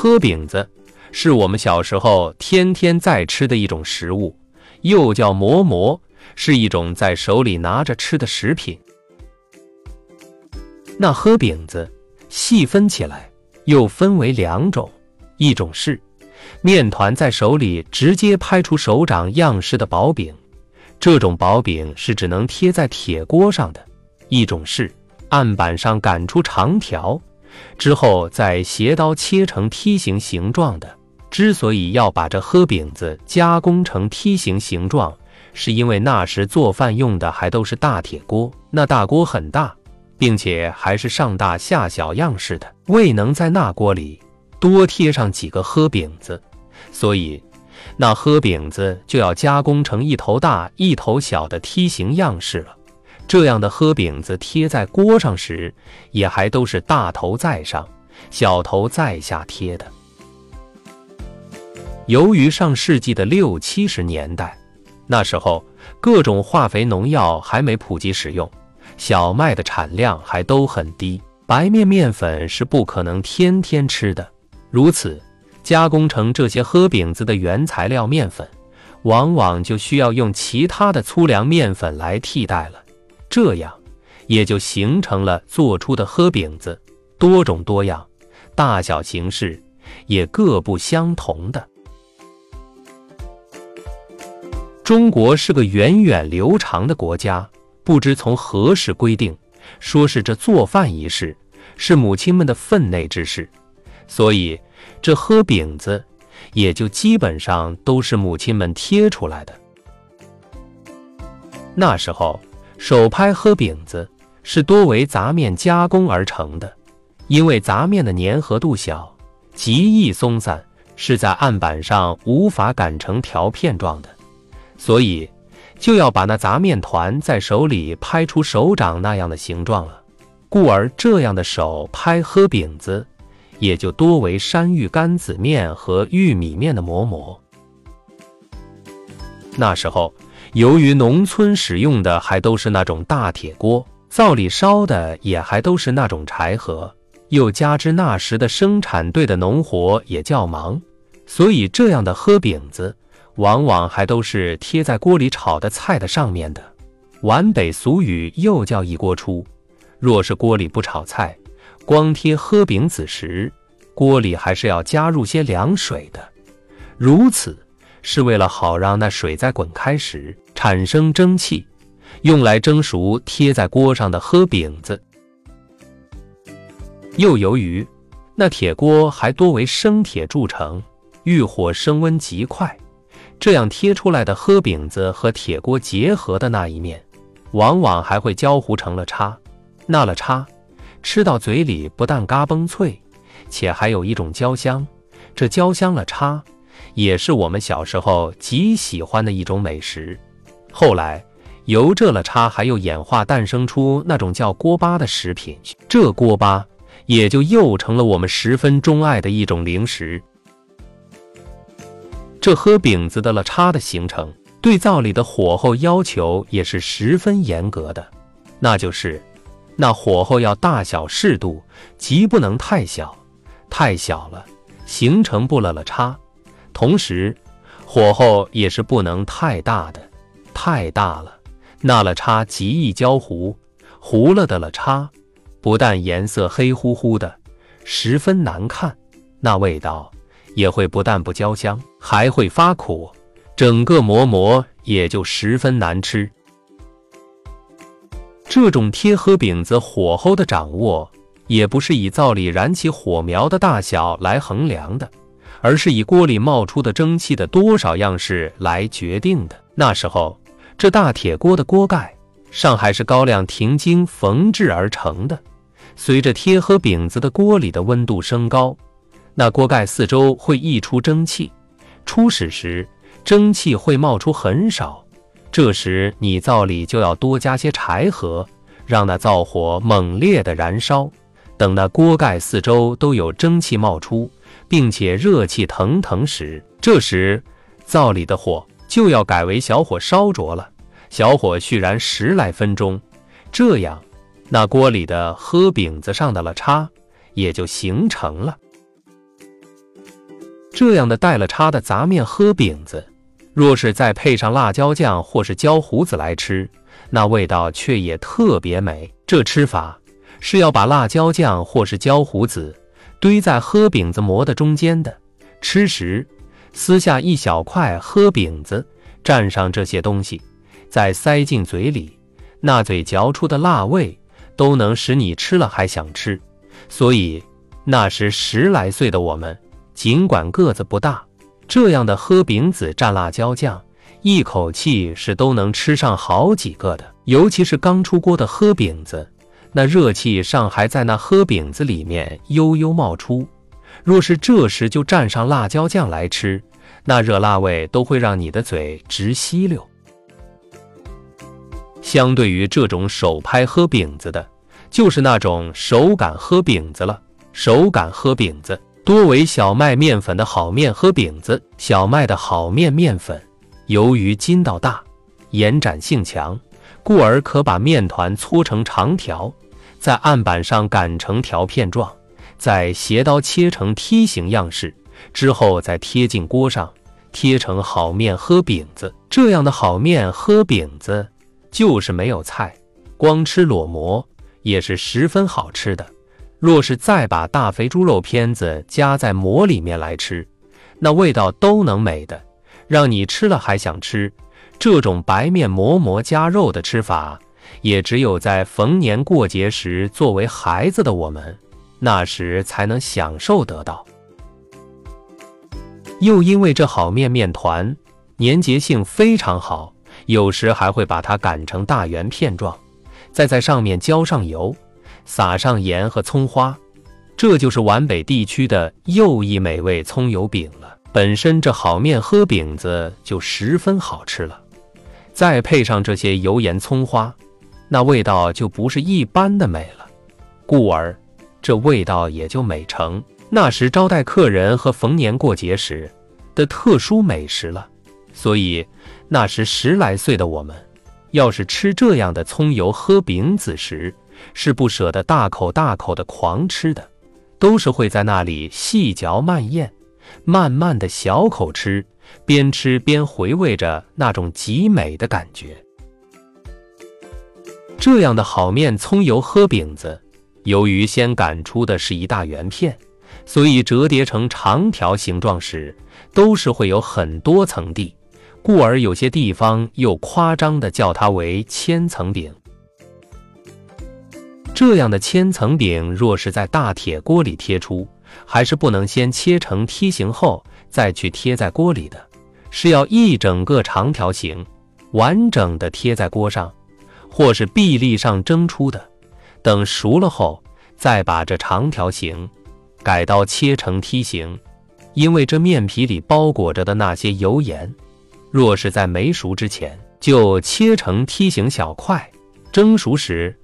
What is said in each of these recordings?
喝饼子是我们小时候天天在吃的一种食物，又叫馍馍，是一种在手里拿着吃的食品。那喝饼子细分起来又分为两种，一种是面团在手里直接拍出手掌样式的薄饼，这种薄饼是只能贴在铁锅上的；一种是案板上擀出长条。之后再斜刀切成梯形形状的。之所以要把这喝饼子加工成梯形形状，是因为那时做饭用的还都是大铁锅，那大锅很大，并且还是上大下小样式的，未能在那锅里多贴上几个喝饼子，所以那喝饼子就要加工成一头大一头小的梯形样式了。这样的喝饼子贴在锅上时，也还都是大头在上，小头在下贴的。由于上世纪的六七十年代，那时候各种化肥农药还没普及使用，小麦的产量还都很低，白面面粉是不可能天天吃的。如此，加工成这些喝饼子的原材料面粉，往往就需要用其他的粗粮面粉来替代了。这样，也就形成了做出的喝饼子多种多样，大小形式也各不相同的。中国是个源远流长的国家，不知从何时规定，说是这做饭一事是母亲们的分内之事，所以这喝饼子也就基本上都是母亲们贴出来的。那时候。手拍喝饼子是多为杂面加工而成的，因为杂面的粘合度小，极易松散，是在案板上无法擀成条片状的，所以就要把那杂面团在手里拍出手掌那样的形状了。故而这样的手拍喝饼子，也就多为山芋干子面和玉米面的馍馍。那时候。由于农村使用的还都是那种大铁锅，灶里烧的也还都是那种柴禾，又加之那时的生产队的农活也较忙，所以这样的喝饼子，往往还都是贴在锅里炒的菜的上面的。皖北俗语又叫一锅出，若是锅里不炒菜，光贴喝饼子时，锅里还是要加入些凉水的，如此。是为了好让那水在滚开时产生蒸汽，用来蒸熟贴在锅上的喝饼子。又由于那铁锅还多为生铁铸成，遇火升温极快，这样贴出来的喝饼子和铁锅结合的那一面，往往还会焦糊成了叉。那了叉吃到嘴里不但嘎嘣脆，且还有一种焦香。这焦香了叉。也是我们小时候极喜欢的一种美食。后来，由这了叉还又演化诞生出那种叫锅巴的食品，这锅巴也就又成了我们十分钟爱的一种零食。这喝饼子的了叉的形成，对灶里的火候要求也是十分严格的，那就是那火候要大小适度，极不能太小，太小了形成不了了叉。同时，火候也是不能太大的，太大了，那了叉极易焦糊，糊了的了叉，不但颜色黑乎乎的，十分难看，那味道也会不但不焦香，还会发苦，整个馍馍也就十分难吃。这种贴合饼子火候的掌握，也不是以灶里燃起火苗的大小来衡量的。而是以锅里冒出的蒸汽的多少样式来决定的。那时候，这大铁锅的锅盖上还是高粱停经缝制而成的。随着贴合饼子的锅里的温度升高，那锅盖四周会溢出蒸汽。初始时，蒸汽会冒出很少，这时你灶里就要多加些柴禾，让那灶火猛烈的燃烧。等那锅盖四周都有蒸汽冒出。并且热气腾腾时，这时灶里的火就要改为小火烧着了，小火续燃十来分钟，这样那锅里的喝饼子上的了叉也就形成了。这样的带了叉的杂面喝饼子，若是再配上辣椒酱或是椒胡子来吃，那味道却也特别美。这吃法是要把辣椒酱或是椒胡子堆在喝饼子馍的中间的，吃时撕下一小块喝饼子，蘸上这些东西，再塞进嘴里，那嘴嚼出的辣味都能使你吃了还想吃。所以那时十来岁的我们。尽管个子不大，这样的喝饼子蘸辣椒酱，一口气是都能吃上好几个的。尤其是刚出锅的喝饼子，那热气尚还在那喝饼子里面悠悠冒出。若是这时就蘸上辣椒酱来吃，那热辣味都会让你的嘴直吸溜。相对于这种手拍喝饼子的，就是那种手擀喝饼子了。手擀喝饼子。多为小麦面粉的好面喝饼子。小麦的好面面粉，由于筋道大、延展性强，故而可把面团搓成长条，在案板上擀成条片状，再斜刀切成梯形样式，之后再贴进锅上，贴成好面和饼子。这样的好面和饼子，就是没有菜，光吃裸馍也是十分好吃的。若是再把大肥猪肉片子夹在馍里面来吃，那味道都能美的，让你吃了还想吃。这种白面馍馍夹肉的吃法，也只有在逢年过节时，作为孩子的我们，那时才能享受得到。又因为这好面面团粘结性非常好，有时还会把它擀成大圆片状，再在上面浇上油。撒上盐和葱花，这就是皖北地区的又一美味葱油饼了。本身这好面喝饼子就十分好吃了，再配上这些油盐葱花，那味道就不是一般的美了。故而这味道也就美成那时招待客人和逢年过节时的特殊美食了。所以那时十来岁的我们，要是吃这样的葱油喝饼子时，是不舍得大口大口的狂吃的，都是会在那里细嚼慢咽，慢慢的小口吃，边吃边回味着那种极美的感觉。这样的好面葱油喝饼子，由于先擀出的是一大圆片，所以折叠成长条形状时，都是会有很多层地，故而有些地方又夸张的叫它为千层饼。这样的千层饼，若是在大铁锅里贴出，还是不能先切成梯形后再去贴在锅里的，是要一整个长条形，完整的贴在锅上，或是壁立上蒸出的。等熟了后，再把这长条形改刀切成梯形。因为这面皮里包裹着的那些油盐，若是在没熟之前就切成梯形小块，蒸熟时。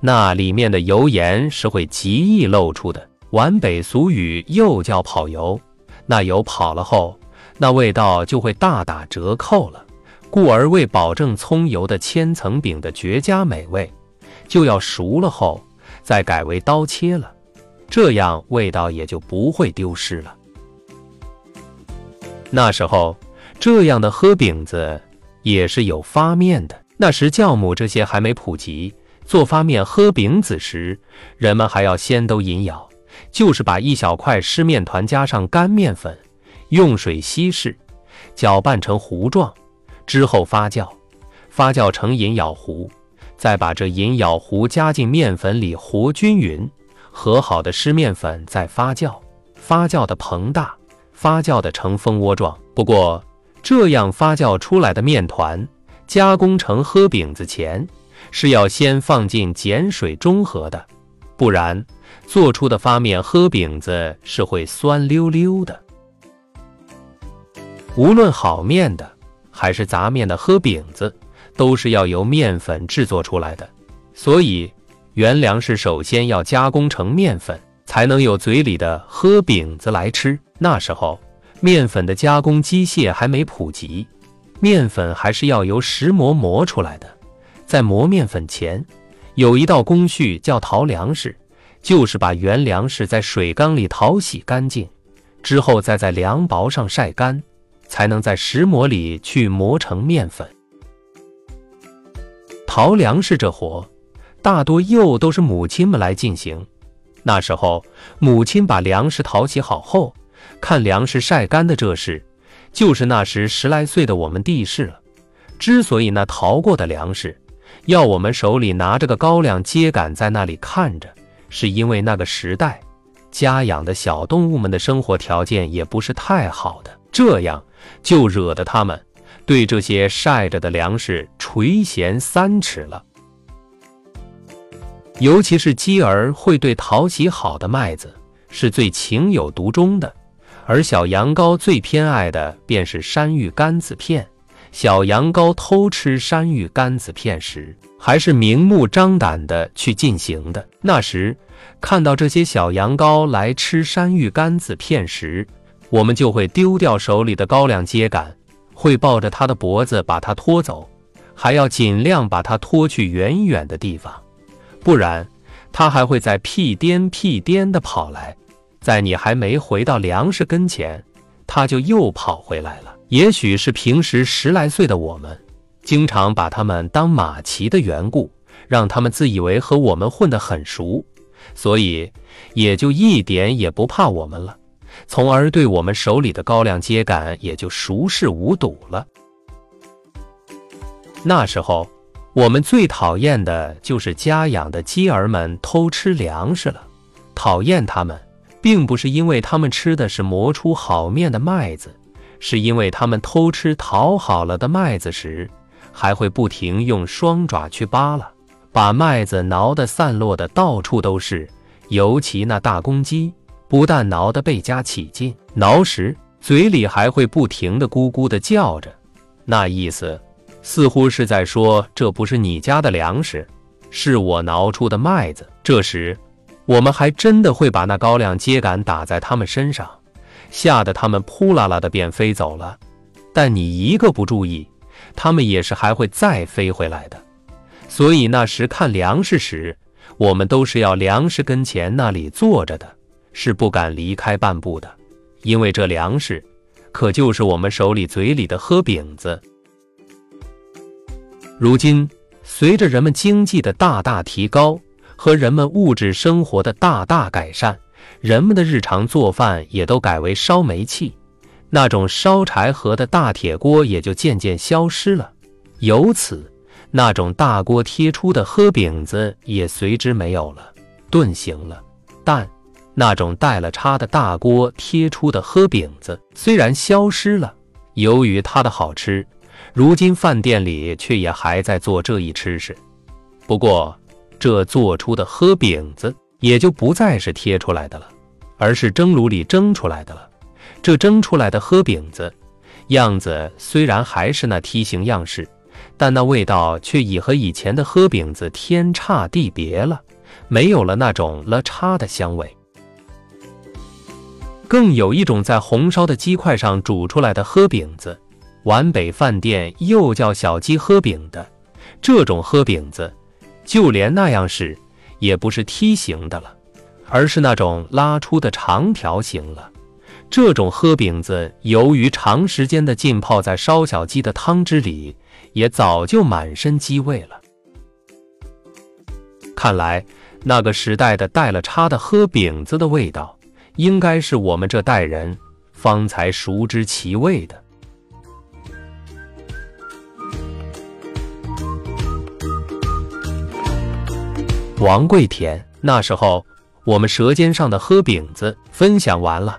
那里面的油盐是会极易露出的，皖北俗语又叫跑油。那油跑了后，那味道就会大打折扣了。故而为保证葱油的千层饼的绝佳美味，就要熟了后再改为刀切了，这样味道也就不会丢失了。那时候这样的喝饼子也是有发面的，那时酵母这些还没普及。做发面喝饼子时，人们还要先都引舀，就是把一小块湿面团加上干面粉，用水稀释，搅拌成糊状，之后发酵，发酵成银舀糊，再把这银舀糊加进面粉里和均匀，和好的湿面粉再发酵，发酵的膨大，发酵的成蜂窝状。不过，这样发酵出来的面团加工成喝饼子前。是要先放进碱水中和的，不然做出的发面喝饼子是会酸溜溜的。无论好面的还是杂面的喝饼子，都是要由面粉制作出来的，所以原粮食首先要加工成面粉，才能有嘴里的喝饼子来吃。那时候面粉的加工机械还没普及，面粉还是要由石磨磨出来的。在磨面粉前，有一道工序叫淘粮食，就是把原粮食在水缸里淘洗干净，之后再在凉薄上晒干，才能在石磨里去磨成面粉。淘粮食这活，大多又都是母亲们来进行。那时候，母亲把粮食淘洗好后，看粮食晒干的这事，就是那时十来岁的我们地事了。之所以那淘过的粮食，要我们手里拿着个高粱秸秆在那里看着，是因为那个时代，家养的小动物们的生活条件也不是太好的，这样就惹得他们对这些晒着的粮食垂涎三尺了。尤其是鸡儿会对淘洗好的麦子是最情有独钟的，而小羊羔最偏爱的便是山芋干子片。小羊羔偷吃山芋干子片时，还是明目张胆的去进行的。那时看到这些小羊羔来吃山芋干子片时，我们就会丢掉手里的高粱秸秆，会抱着它的脖子把它拖走，还要尽量把它拖去远远的地方。不然，它还会在屁颠屁颠的跑来，在你还没回到粮食跟前，它就又跑回来了。也许是平时十来岁的我们，经常把他们当马骑的缘故，让他们自以为和我们混得很熟，所以也就一点也不怕我们了，从而对我们手里的高粱秸秆也就熟视无睹了。那时候。我们最讨厌的就是家养的鸡儿们偷吃粮食了。讨厌他们，并不是因为他们吃的是磨出好面的麦子，是因为他们偷吃淘好了的麦子时，还会不停用双爪去扒拉，把麦子挠得散落的到处都是。尤其那大公鸡，不但挠得倍加起劲，挠时嘴里还会不停的咕咕的叫着，那意思。似乎是在说：“这不是你家的粮食，是我挠出的麦子。”这时，我们还真的会把那高粱秸秆打在他们身上，吓得他们扑啦啦的便飞走了。但你一个不注意，他们也是还会再飞回来的。所以那时看粮食时，我们都是要粮食跟前那里坐着的，是不敢离开半步的，因为这粮食可就是我们手里嘴里的喝饼子。如今，随着人们经济的大大提高和人们物质生活的大大改善，人们的日常做饭也都改为烧煤气，那种烧柴禾的大铁锅也就渐渐消失了。由此，那种大锅贴出的喝饼子也随之没有了，顿行了。但那种带了叉的大锅贴出的喝饼子虽然消失了，由于它的好吃。如今饭店里却也还在做这一吃食，不过这做出的喝饼子也就不再是贴出来的了，而是蒸炉里蒸出来的了。这蒸出来的喝饼子样子虽然还是那梯形样式，但那味道却已和以前的喝饼子天差地别了，没有了那种了叉的香味，更有一种在红烧的鸡块上煮出来的喝饼子。皖北饭店又叫小鸡喝饼的这种喝饼子，就连那样式也不是梯形的了，而是那种拉出的长条形了。这种喝饼子，由于长时间的浸泡在烧小鸡的汤汁里，也早就满身鸡味了。看来那个时代的带了叉的喝饼子的味道，应该是我们这代人方才熟知其味的。王贵田，那时候我们舌尖上的喝饼子分享完了。